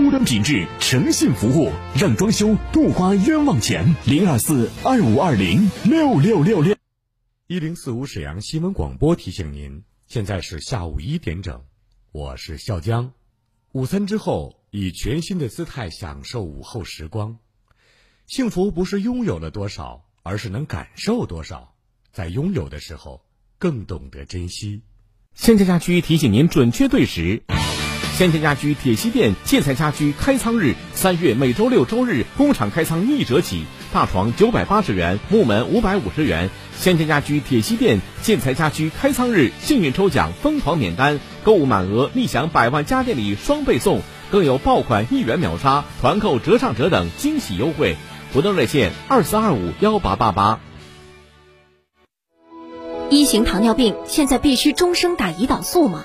高端品质，诚信服务，让装修不花冤枉钱。零二四二五二零六六六六。一零四五沈阳新闻广播提醒您，现在是下午一点整，我是笑江。午餐之后，以全新的姿态享受午后时光。幸福不是拥有了多少，而是能感受多少。在拥有的时候，更懂得珍惜。现在家居提醒您准确对时。先家家居铁西店建材家居开仓日，三月每周六周日工厂开仓一折起，大床九百八十元，木门五百五十元。先家家居铁西店建材家居开仓日，幸运抽奖疯狂免单，购物满额立享百万家电礼双倍送，更有爆款一元秒杀、团购折上折等惊喜优惠。活动热线二四二五幺八八八。一型糖尿病现在必须终生打胰岛素吗？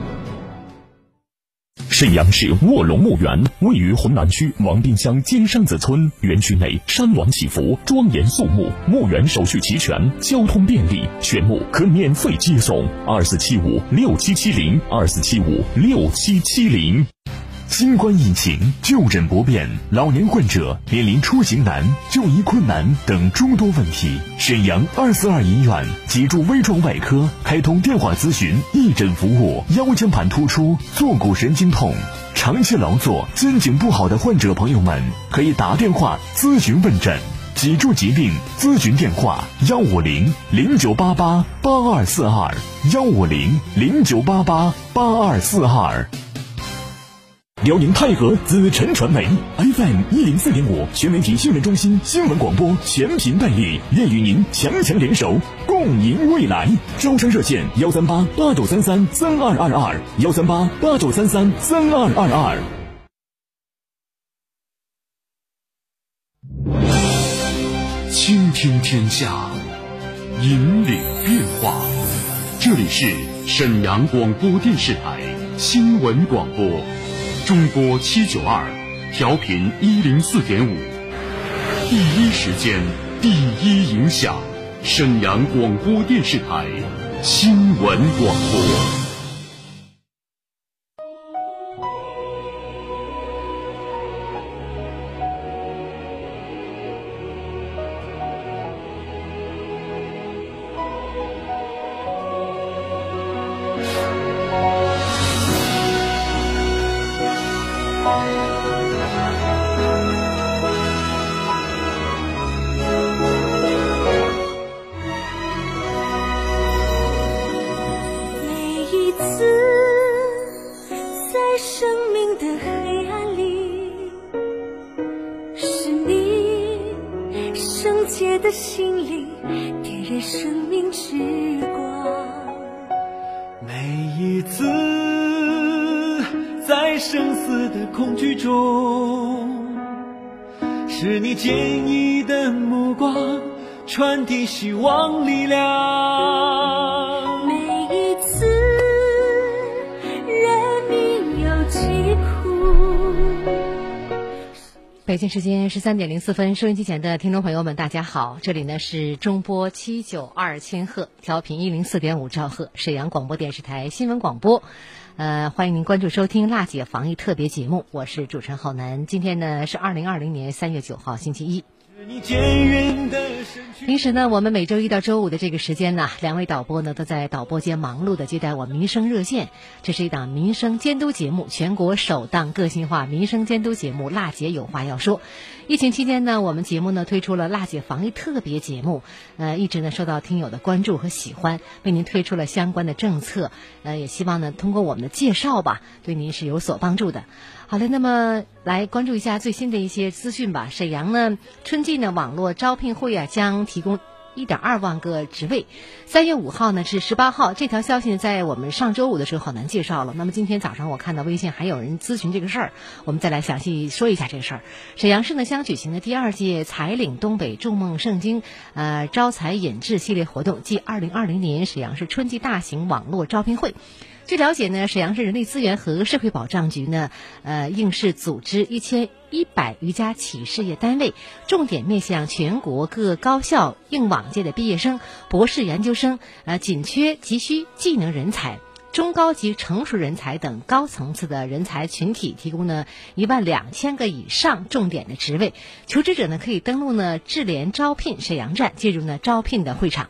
沈阳市卧龙墓园位于浑南区王滨乡金山子村，园区内山峦起伏，庄严肃穆。墓园手续齐全，交通便利，选墓可免费接送。二四七五六七七零，二四七五六七七零。新冠疫情就诊不便，老年患者面临出行难、就医困难等诸多问题。沈阳二四二医院脊柱微创外科开通电话咨询义诊服务，腰间盘突出、坐骨神经痛、长期劳作、肩颈不好的患者朋友们，可以打电话咨询问诊。脊柱疾病咨询电话：幺五零零九八八八二四二，幺五零零九八八八二四二。辽宁泰和紫辰传媒 FM 一零四点五全媒体新闻中心新闻广播全频代理，愿与您强强联手，共赢未来。招商热线：幺三八八九三三三二二二，幺三八八九三三三二二二。倾听天下，引领变化。这里是沈阳广播电视台新闻广播。中波七九二，调频一零四点五，第一时间，第一影响，沈阳广播电视台新闻广播。中，是你坚毅的目光传递希望力量。每一次人民有疾苦。北京时间十三点零四分，收音机前的听众朋友们，大家好，这里呢是中波七九二千赫，调频一零四点五兆赫，沈阳广播电视台新闻广播。呃，欢迎您关注收听辣姐防疫特别节目，我是主持人浩南。今天呢是二零二零年三月九号，星期一。平时呢，我们每周一到周五的这个时间呢，两位导播呢都在导播间忙碌的接待我民生热线。这是一档民生监督节目，全国首档个性化民生监督节目《辣姐有话要说》。疫情期间呢，我们节目呢推出了辣姐防疫特别节目，呃，一直呢受到听友的关注和喜欢，为您推出了相关的政策，呃，也希望呢通过我们的介绍吧，对您是有所帮助的。好的，那么来关注一下最新的一些资讯吧。沈阳呢，春季呢网络招聘会啊将提供一点二万个职位。三月五号呢至十八号，这条消息在我们上周五的时候好难介绍了。那么今天早上我看到微信还有人咨询这个事儿，我们再来详细说一下这个事儿。沈阳市呢将举行的第二届“才领东北，筑梦圣经”呃招才引智系列活动暨二零二零年沈阳市春季大型网络招聘会。据了解呢，沈阳市人力资源和社会保障局呢，呃，应市组织一千一百余家企事业单位，重点面向全国各高校应往届的毕业生、博士研究生，呃，紧缺急需技能人才、中高级成熟人才等高层次的人才群体，提供呢一万两千个以上重点的职位。求职者呢可以登录呢智联招聘沈阳站，进入呢招聘的会场。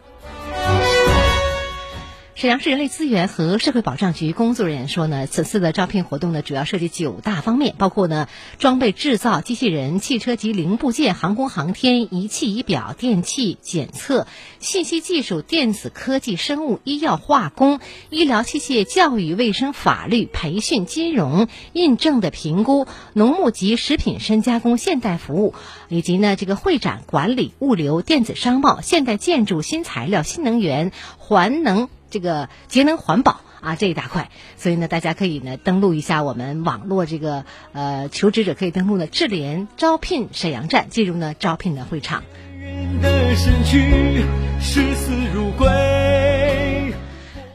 沈阳市人力资源和社会保障局工作人员说呢，此次的招聘活动呢，主要涉及九大方面，包括呢，装备制造、机器人、汽车及零部件、航空航天、仪器仪表、电气检测、信息技术、电子科技、生物医药化工、医疗器械、教育卫生、法律培训、金融印证的评估、农牧及食品深加工、现代服务，以及呢，这个会展管理、物流、电子商贸、现代建筑、新材料、新能源、环能。这个节能环保啊这一大块，所以呢，大家可以呢登录一下我们网络这个呃求职者可以登录呢智联招聘沈阳站，进入呢招聘的会场。人的身躯视死如归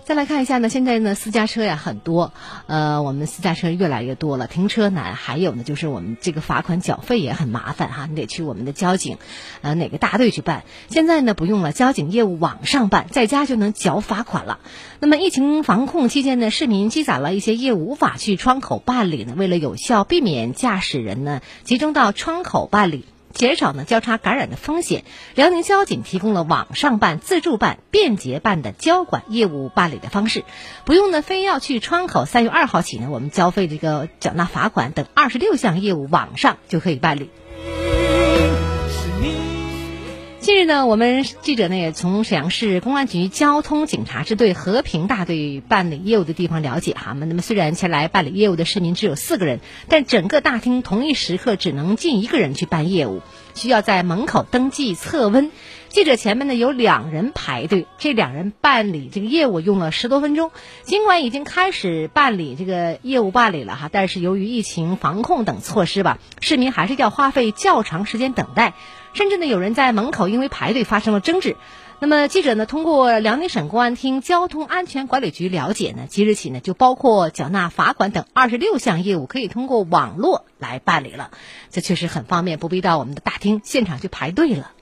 再来看一下呢，现在呢私家车呀很多，呃，我们私家车越来越多了，停车难，还有呢就是我们这个罚款缴费也很麻烦哈，你得去我们的交警，呃哪个大队去办。现在呢不用了，交警业务网上办，在家就能缴罚款了。那么疫情防控期间呢，市民积攒了一些业务无法去窗口办理呢，为了有效避免驾驶人呢集中到窗口办理。减少呢交叉感染的风险，辽宁交警提供了网上办、自助办、便捷办的交管业务办理的方式，不用呢非要去窗口。三月二号起呢，我们交费这个缴纳罚款等二十六项业务网上就可以办理。近日呢，我们记者呢也从沈阳市公安局交通警察支队和平大队办理业务的地方了解哈，那么虽然前来办理业务的市民只有四个人，但整个大厅同一时刻只能进一个人去办业务，需要在门口登记测温。记者前面呢有两人排队，这两人办理这个业务用了十多分钟。尽管已经开始办理这个业务办理了哈，但是由于疫情防控等措施吧，市民还是要花费较长时间等待。甚至呢，有人在门口因为排队发生了争执。那么记者呢，通过辽宁省公安厅交通安全管理局了解呢，即日起呢，就包括缴纳罚款等二十六项业务可以通过网络来办理了。这确实很方便，不必到我们的大厅现场去排队了。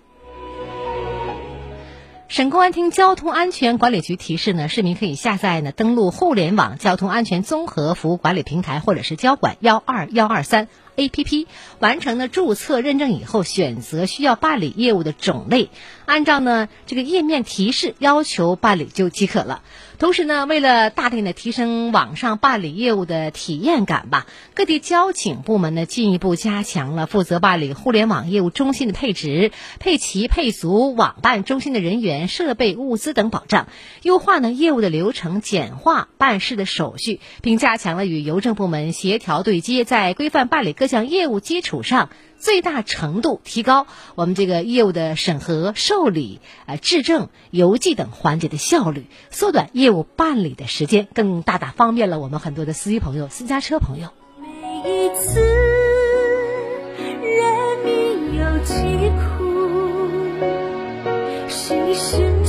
省公安厅交通安全管理局提示呢，市民可以下载呢登录互联网交通安全综合服务管理平台或者是交管幺二幺二三。A.P.P. 完成了注册认证以后，选择需要办理业务的种类，按照呢这个页面提示要求办理就即可了。同时呢，为了大力的提升网上办理业务的体验感吧，各地交警部门呢进一步加强了负责办理互联网业务中心的配置、配齐配足网办中心的人员、设备、物资等保障，优化呢业务的流程，简化办事的手续，并加强了与邮政部门协调对接，在规范办理各项业务基础上。最大程度提高我们这个业务的审核、受理、呃质证、邮寄等环节的效率，缩短业务办理的时间，更大大方便了我们很多的司机朋友、私家车朋友。每一次人民有疾苦，谁生？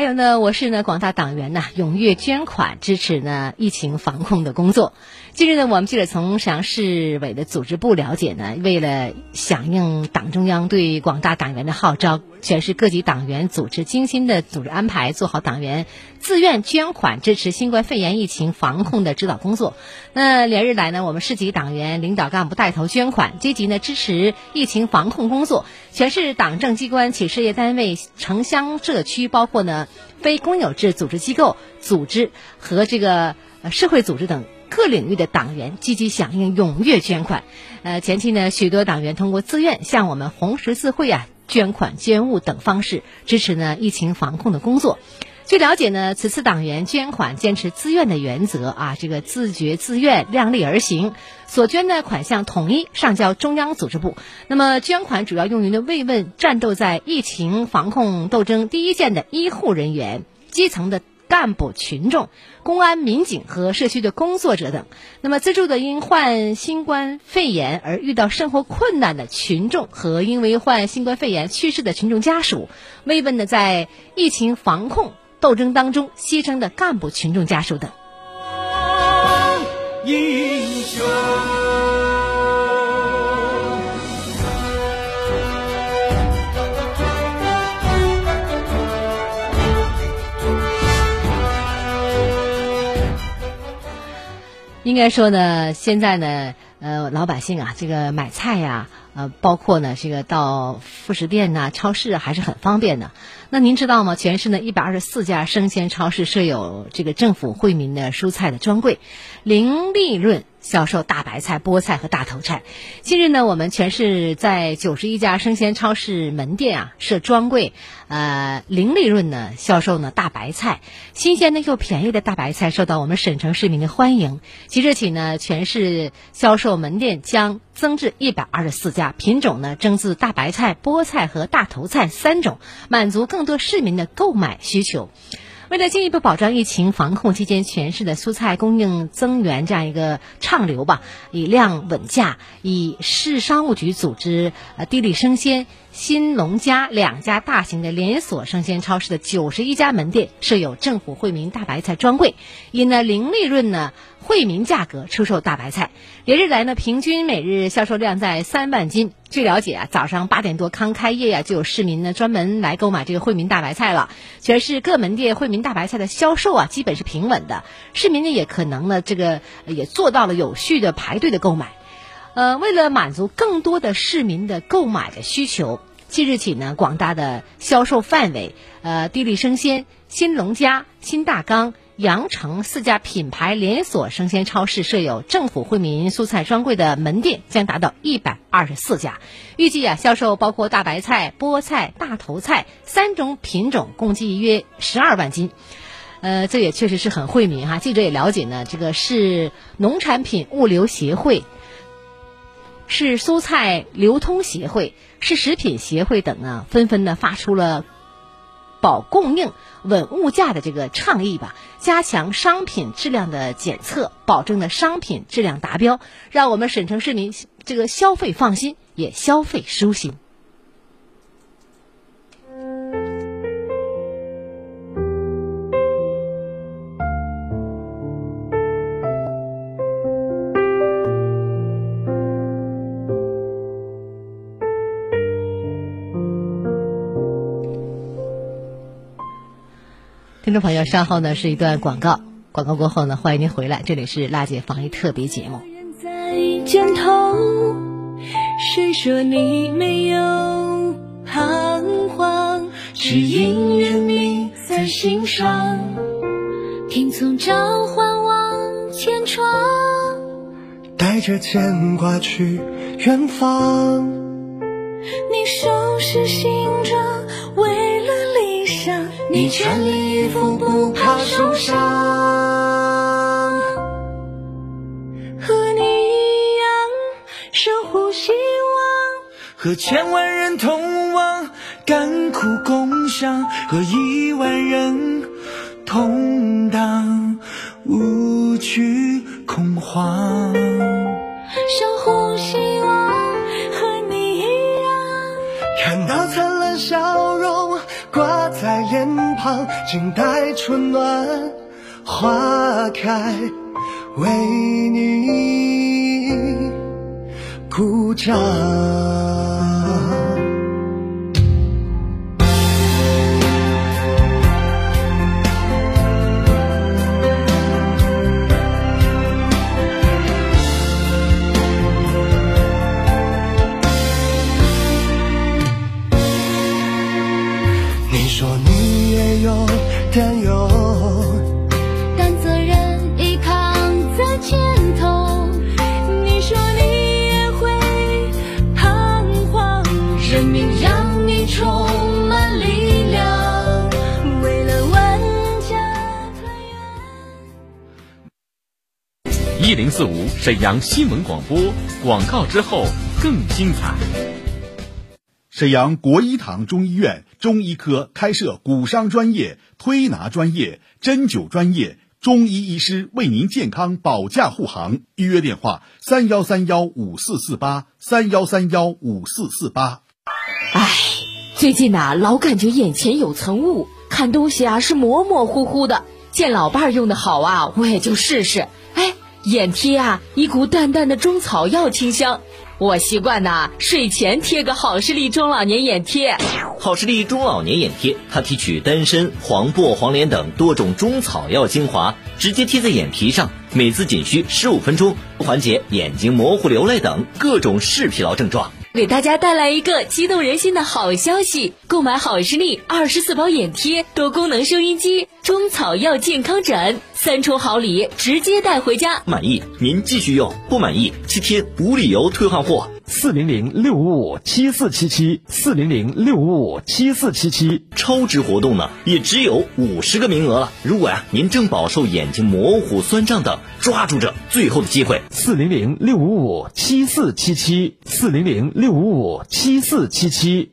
还有呢，我市呢广大党员呢踊跃捐款支持呢疫情防控的工作。近日呢，我们记者从沈阳市委的组织部了解呢，为了响应党中央对广大党员的号召，全市各级党员组织精心的组织安排，做好党员自愿捐款支持新冠肺炎疫情防控的指导工作。那连日来呢，我们市级党员领导干部带头捐款，积极呢支持疫情防控工作。全市党政机关、企事业单位、城乡社区，包括呢非公有制组织机构、组织和这个社会组织等。各领域的党员积极响应，踊跃捐款。呃，前期呢，许多党员通过自愿向我们红十字会啊捐款、捐物等方式支持呢疫情防控的工作。据了解呢，此次党员捐款坚持自愿的原则啊，这个自觉自愿、量力而行。所捐的款项统一上交中央组织部。那么，捐款主要用于呢慰问战斗在疫情防控斗争第一线的医护人员、基层的。干部、群众、公安、民警和社区的工作者等，那么资助的因患新冠肺炎而遇到生活困难的群众和因为患新冠肺炎去世的群众家属，慰问的在疫情防控斗争当中牺牲的干部、群众家属等。英雄。应该说呢，现在呢，呃，老百姓啊，这个买菜呀，呃，包括呢，这个到副食店呐、超市还是很方便的。那您知道吗？全市呢一百二十四家生鲜超市设有这个政府惠民的蔬菜的专柜，零利润。销售大白菜、菠菜和大头菜。近日呢，我们全市在九十一家生鲜超市门店啊设专柜，呃，零利润呢销售呢大白菜，新鲜的又便宜的大白菜受到我们省城市民的欢迎。即日起呢，全市销售门店将增至一百二十四家，品种呢增至大白菜、菠菜和大头菜三种，满足更多市民的购买需求。为了进一步保障疫情防控期间全市的蔬菜供应增援这样一个畅流吧，以量稳价，以市商务局组织呃地利生鲜、新农家两家大型的连锁生鲜超市的九十一家门店设有政府惠民大白菜专柜，以呢零利润呢。惠民价格出售大白菜，连日来呢，平均每日销售量在三万斤。据了解啊，早上八点多刚开业呀，就有市民呢专门来购买这个惠民大白菜了。全市各门店惠民大白菜的销售啊，基本是平稳的，市民呢也可能呢这个也做到了有序的排队的购买。呃，为了满足更多的市民的购买的需求，即日起呢，广大的销售范围，呃，地利生鲜、新农家、新大纲。羊城四家品牌连锁生鲜超市设有政府惠民蔬菜专柜的门店将达到一百二十四家，预计啊销售包括大白菜、菠菜、大头菜三种品种，共计约十二万斤。呃，这也确实是很惠民哈。记者也了解呢，这个是农产品物流协会、是蔬菜流通协会、是食品协会等呢，纷纷呢发出了。保供应、稳物价的这个倡议吧，加强商品质量的检测，保证的商品质量达标，让我们沈城市民这个消费放心，也消费舒心。听众朋友，稍后呢是一段广告，广告过后呢，欢迎您回来，这里是辣姐防疫特别节目。在肩头，谁说你没有彷徨？只因人命在心上。听从召唤往前闯，带着牵挂去远方。全力以赴，不怕受伤，和你一样守护希望，和千万人同往，甘苦共享，和亿万人同当，无惧恐慌。静待春暖花开，为你鼓掌。一零四五沈阳新闻广播广告之后更精彩。沈阳国医堂中医院中医科开设骨伤专业、推拿专业、针灸专业，中医医师为您健康保驾护航。预约电话：三幺三幺五四四八三幺三幺五四四八。唉，最近呐、老感觉眼前有层雾，看东西啊是模模糊糊的。见老伴儿用的好啊，我也就试试。眼贴啊，一股淡淡的中草药清香。我习惯呐、睡前贴个好视力中老年眼贴。好视力中老年眼贴，它提取丹参、黄柏、黄连等多种中草药精华，直接贴在眼皮上，每次仅需十五分钟，缓解眼睛模糊、流泪等各种视疲劳症状。给大家带来一个激动人心的好消息！购买好视力二十四包眼贴、多功能收音机、中草药健康枕，三重好礼，直接带回家。满意您继续用，不满意七天无理由退换货。四零零六五五七四七七，四零零六五五七四七七。超值活动呢，也只有五十个名额了。如果呀、您正饱受眼睛模糊、酸胀等，抓住这最后的机会。四零零六五五七四七七，四零零六五五七四七七。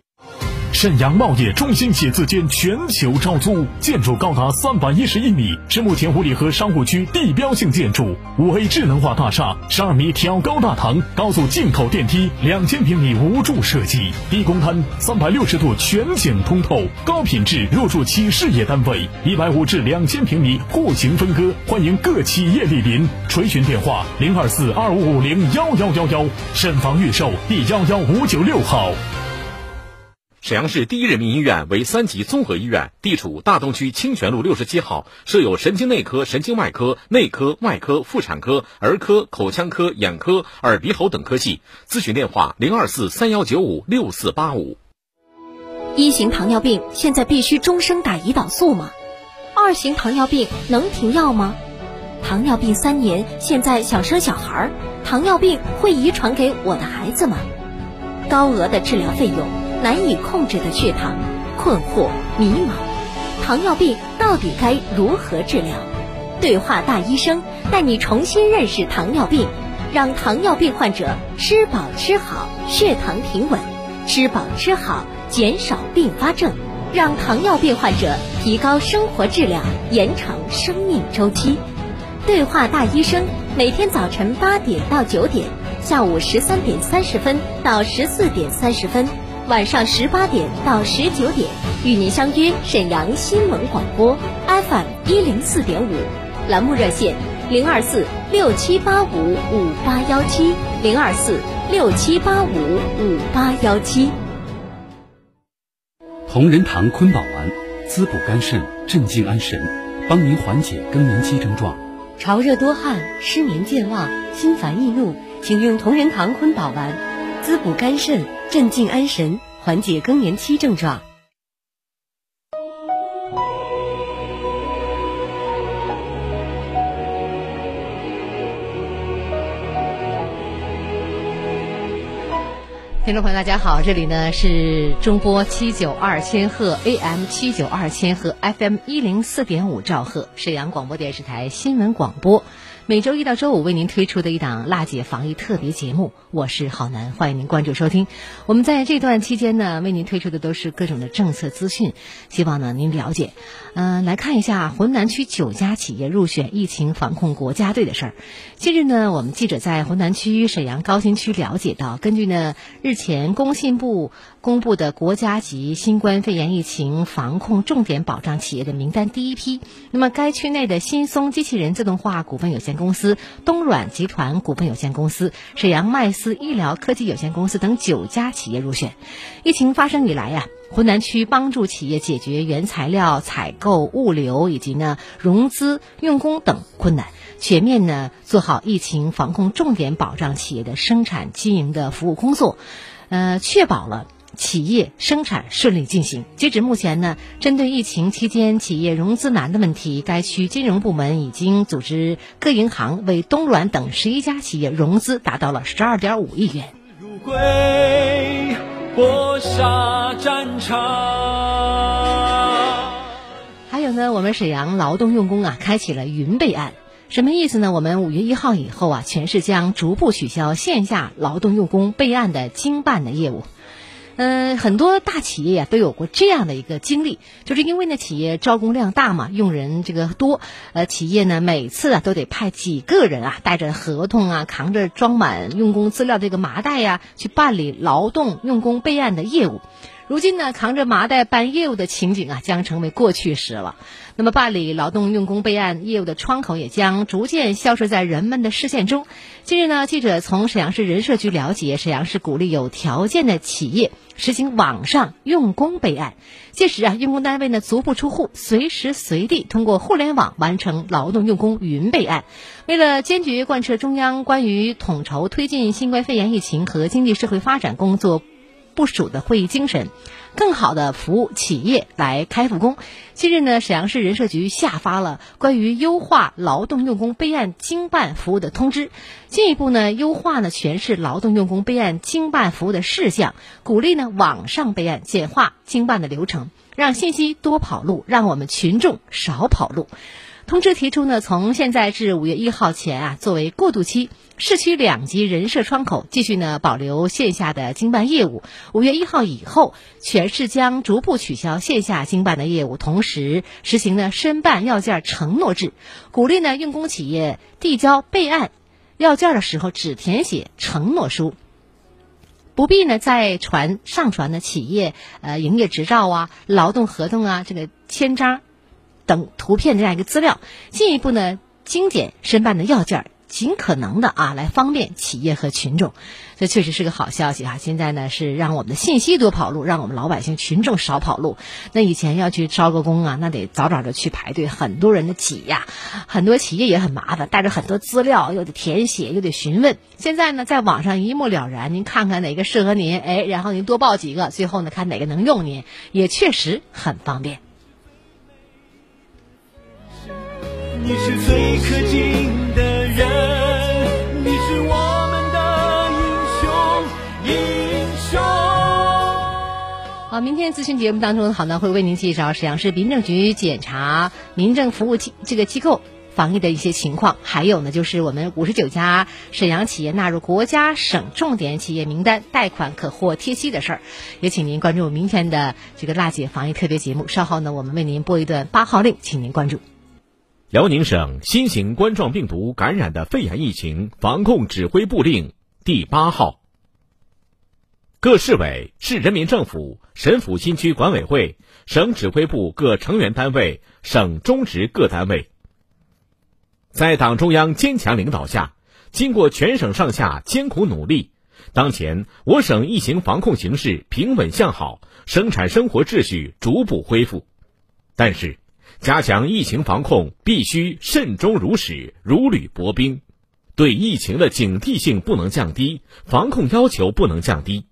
沈阳茂业中心写字间全球招租，建筑高达三百一十一米，是目前五里河商务区地标性建筑。五 A 智能化大厦，十二米挑高大堂，高速进口电梯，两千平米无柱设计，低公摊，三百六十度全景通透，高品质入住期事业单位，一百五至两千平米户型分割，欢迎各企业莅临。垂询电话零二四二五五零幺幺幺幺，沈房预售第幺幺五九六号。沈阳市第一人民医院为三级综合医院，地处大东区清泉路六十七号，设有神经内科、神经外科、内科、外科、妇产科、儿科、口腔科、眼科、耳鼻喉等科系。咨询电话零二四三幺九五六四八五。一型糖尿病现在必须终生打胰岛素吗？二型糖尿病能停药吗？糖尿病三年，现在想生小孩儿，糖尿病会遗传给我的孩子吗？高额的治疗费用，难以控制的血糖，困惑迷茫，糖尿病到底该如何治疗？对话大医生带你重新认识糖尿病，让糖尿病患者吃饱吃好，血糖平稳；吃饱吃好，减少并发症，让糖尿病患者提高生活质量，延长生命周期。对话大医生，每天早晨八点到九点，下午十三点三十分到十四点三十分，晚上十八点到十九点，与您相约沈阳新闻广播 FM 一零四点五，栏目热线零二四六七八五五八幺七零二四六七八五五八幺七。同仁堂坤宝丸，滋补肝肾，镇静安神，帮您缓解更年期症状。潮热多汗、失眠健忘、心烦易怒，请用同仁堂坤宝丸，滋补肝肾，镇静安神，缓解更年期症状。听众朋友，大家好，这里呢是中波七九二千赫 AM 七九二千赫 FM 一零四点五兆赫，沈阳广播电视台新闻广播。每周一到周五为您推出的一档辣姐防疫特别节目，我是郝楠，欢迎您关注收听。我们在这段期间呢，为您推出的都是各种的政策资讯，希望呢您了解。嗯、来看一下浑南区九家企业入选疫情防控国家队的事儿。近日呢，我们记者在浑南区沈阳高新区了解到，根据呢日前工信部公布的国家级新冠肺炎疫情防控重点保障企业的名单第一批，那么该区内的新松机器人自动化股份有限公司、东软集团股份有限公司、沈阳麦斯医疗科技有限公司等九家企业入选。疫情发生以来呀、浑南区帮助企业解决原材料采购、物流以及呢融资、用工等困难，全面呢做好疫情防控重点保障企业的生产经营的服务工作，呃，确保了。企业生产顺利进行。截止目前呢，针对疫情期间企业融资难的问题，该区金融部门已经组织各银行为东软等十一家企业融资，达到了十二点五亿元。如归搏杀战场。还有呢，我们沈阳劳动用工啊，开启了云备案，什么意思呢？我们五月一号以后啊，全市将逐步取消线下劳动用工备案的经办的业务。嗯，很多大企业呀都有过这样的一个经历，就是因为呢企业招工量大嘛，用人这个多，呃，企业呢每次啊都得派几个人啊，带着合同啊，扛着装满用工资料这个麻袋呀，去办理劳动用工备案的业务。如今呢，扛着麻袋办业务的情景啊，将成为过去时了。那么，办理劳动用工备案业务的窗口也将逐渐消失在人们的视线中。近日呢，记者从沈阳市人社局了解，沈阳市鼓励有条件的企业实行网上用工备案，届时啊，用工单位呢足不出户，随时随地通过互联网完成劳动用工云备案。为了坚决贯彻中央关于统筹推进新冠肺炎疫情和经济社会发展工作。部署的会议精神，更好的服务企业来开复工。近日呢，沈阳市人社局下发了关于优化劳动用工备案经办服务的通知，进一步呢优化呢全市劳动用工备案经办服务的事项，鼓励呢网上备案，简化经办的流程，让信息多跑路，让我们群众少跑路。通知提出呢，从现在至五月一号前啊，作为过渡期，市区两级人社窗口继续呢保留线下的经办业务。五月一号以后，全市将逐步取消线下经办的业务，同时实行呢申办要件承诺制，鼓励呢用工企业递交备案要件的时候只填写承诺书，不必呢再传上传的企业呃营业执照啊、劳动合同啊、这个签章。等图片这样一个资料，进一步呢精简申办的要件，尽可能的啊来方便企业和群众，这确实是个好消息哈。现在呢是让我们的信息多跑路，让我们老百姓群众少跑路。那以前要去招个工啊，那得早早的去排队，很多人的挤呀，很多企业也很麻烦，带着很多资料又得填写又得询问。现在呢在网上一目了然，您看看哪个适合您，哎，然后您多报几个，最后呢看哪个能用您，也确实很方便。你是最可敬的人，你是我们的英雄，英雄。好，明天咨询节目当中，好呢会为您介绍沈阳市民政局检查民政服务机这个机构防疫的一些情况，还有呢就是我们五十九家沈阳企业纳入国家省重点企业名单，贷款可获贴息的事儿，也请您关注明天的这个辣姐防疫特别节目。稍后呢，我们为您播一段八号令，请您关注。辽宁省新型冠状病毒感染的肺炎疫情防控指挥部令第八号：各市委、市人民政府、沈抚新区管委会、省指挥部各成员单位、省中直各单位，在党中央坚强领导下，经过全省上下艰苦努力，当前我省疫情防控形势平稳向好，生产生活秩序逐步恢复。但是，加强疫情防控必须慎终如始、如履薄冰，对疫情的警惕性不能降低，防控要求不能降低。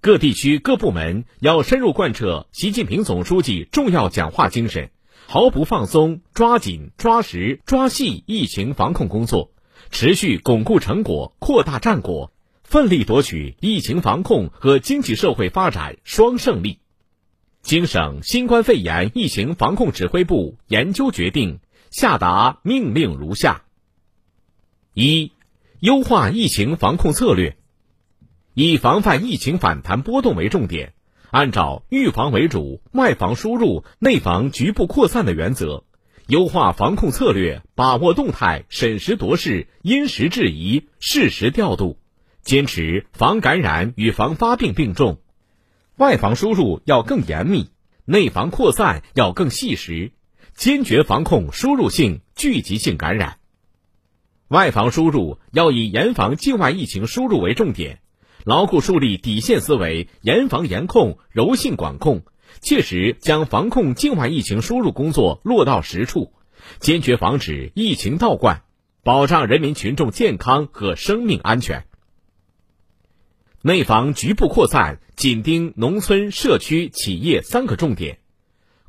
各地区各部门要深入贯彻习近平总书记重要讲话精神，毫不放松，抓紧、抓实、抓细疫情防控工作，持续巩固成果、扩大战果，奋力夺取疫情防控和经济社会发展双胜利。经省新冠肺炎疫情防控指挥部研究决定，下达命令如下：一、优化疫情防控策略，以防范疫情反弹波动为重点，按照预防为主、外防输入、内防局部扩散的原则，优化防控策略，把握动态，审时度势，因时制宜，适时调度，坚持防感染与防发病并重。外防输入要更严密，内防扩散要更细实，坚决防控输入性、聚集性感染。外防输入要以严防境外疫情输入为重点，牢固树立底线思维，严防严控、柔性管控，切实将防控境外疫情输入工作落到实处，坚决防止疫情倒灌，保障人民群众健康和生命安全。内防局部扩散，紧盯农村、社区、企业三个重点，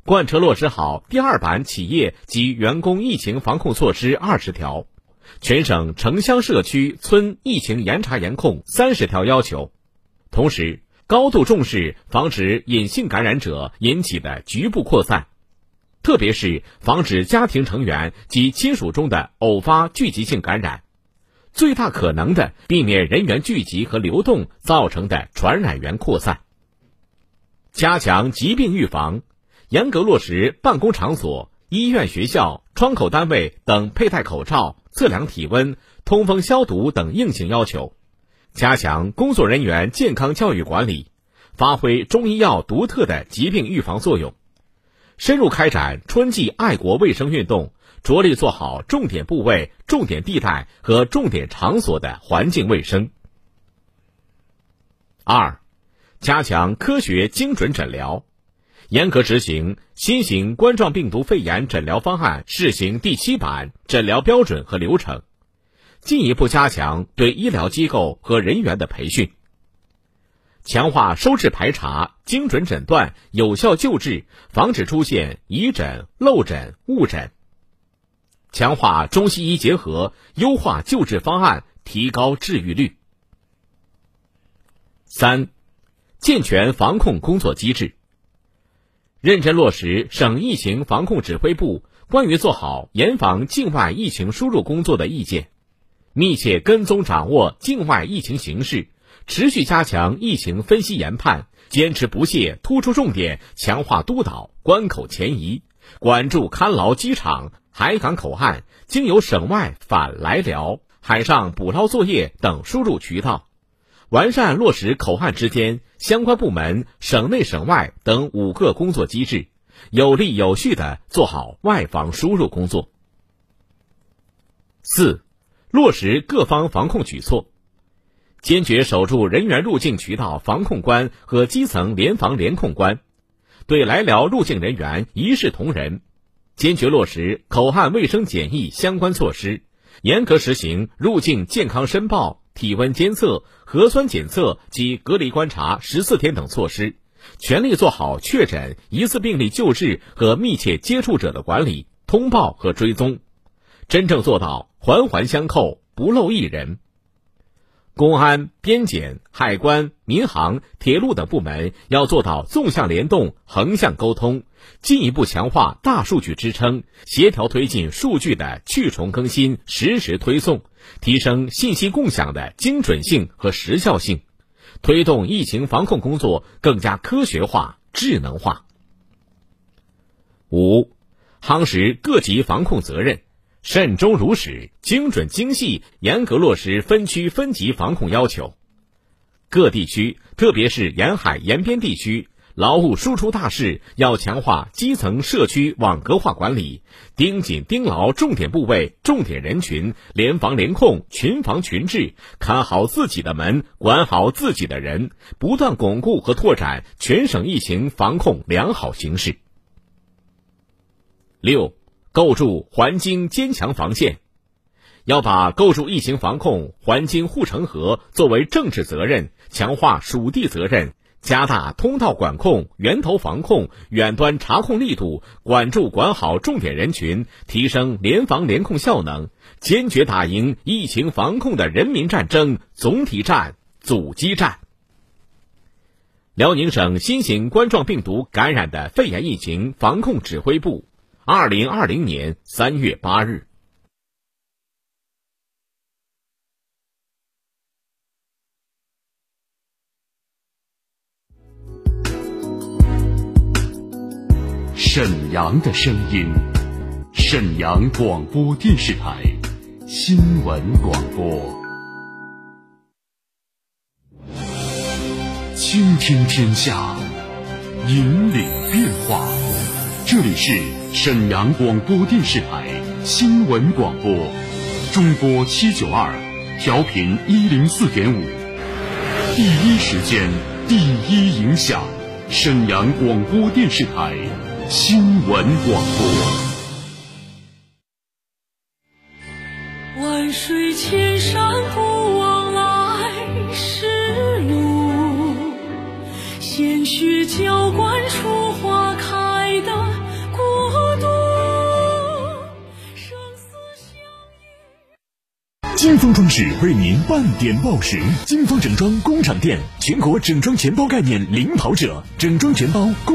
贯彻落实好第二版企业及员工疫情防控措施二十条，全省城乡社区村疫情严查严控三十条要求，同时高度重视防止隐性感染者引起的局部扩散。特别是防止家庭成员及亲属中的偶发聚集性感染，最大可能的避免人员聚集和流动造成的传染源扩散。加强疾病预防，严格落实办公场所、医院、学校、窗口单位等佩戴口罩、测量体温、通风消毒等硬性要求，加强工作人员健康教育管理，发挥中医药独特的疾病预防作用。深入开展春季爱国卫生运动，着力做好重点部位、重点地带和重点场所的环境卫生。二，加强科学精准诊疗，严格执行新型冠状病毒肺炎诊疗方案试行第七版诊疗标准和流程，进一步加强对医疗机构和人员的培训。强化收治排查，精准诊断，有效救治，防止出现疑诊、漏诊、误诊。强化中西医结合，优化救治方案，提高治愈率。三，健全防控工作机制，认真落实省疫情防控指挥部关于做好严防境外疫情输入工作的意见，密切跟踪掌握境外疫情形势。持续加强疫情分析研判，坚持不懈突出重点，强化督导关口前移，管住看牢机场、海港口岸经由省外返来辽、海上捕捞作业等输入渠道，完善落实口岸之间相关部门省内省外等五个工作机制，有力有序地做好外防输入工作。四，落实各方防控举措。坚决守住人员入境渠道防控关和基层联防联控关，对来辽入境人员一视同仁，坚决落实口岸卫生检疫相关措施，严格实行入境健康申报、体温监测、核酸检测及隔离观察十四天等措施，全力做好确诊、疑似病例救治和密切接触者的管理、通报和追踪，真正做到环环相扣，不漏一人。公安、边检、海关、民航、铁路等部门要做到纵向联动、横向沟通，进一步强化大数据支撑，协调推进数据的去重更新、实时推送，提升信息共享的精准性和时效性，推动疫情防控工作更加科学化、智能化。五，夯实各级防控责任。慎终如始、精准精细、严格落实分区分级防控要求。各地区，特别是沿海沿边地区，劳务输出大市要强化基层社区网格化管理，盯紧盯牢重点部位、重点人群，联防联控、群防群治，看好自己的门，管好自己的人，不断巩固和拓展全省疫情防控良好形势。六。构筑环京坚强防线，要把构筑疫情防控环京护城河作为政治责任，强化属地责任，加大通道管控、源头防控、远端查控力度，管住管好重点人群，提升联防联控效能，坚决打赢疫情防控的人民战争、总体战、阻击战。辽宁省新型冠状病毒感染的肺炎疫情防控指挥部。二零二零年三月八日，沈阳的声音，沈阳广播电视台新闻广播，倾听天下，引领变化。这里是。沈阳广播电视台新闻广播，中波七九二，调频一零四点五，第一时间，第一影响，沈阳广播电视台新闻广播。万水千山不忘来时路。鲜血浇灌出花开金丰装饰为您半点报时。金丰整装工厂店全国整装全包概念领跑者，整装全包工。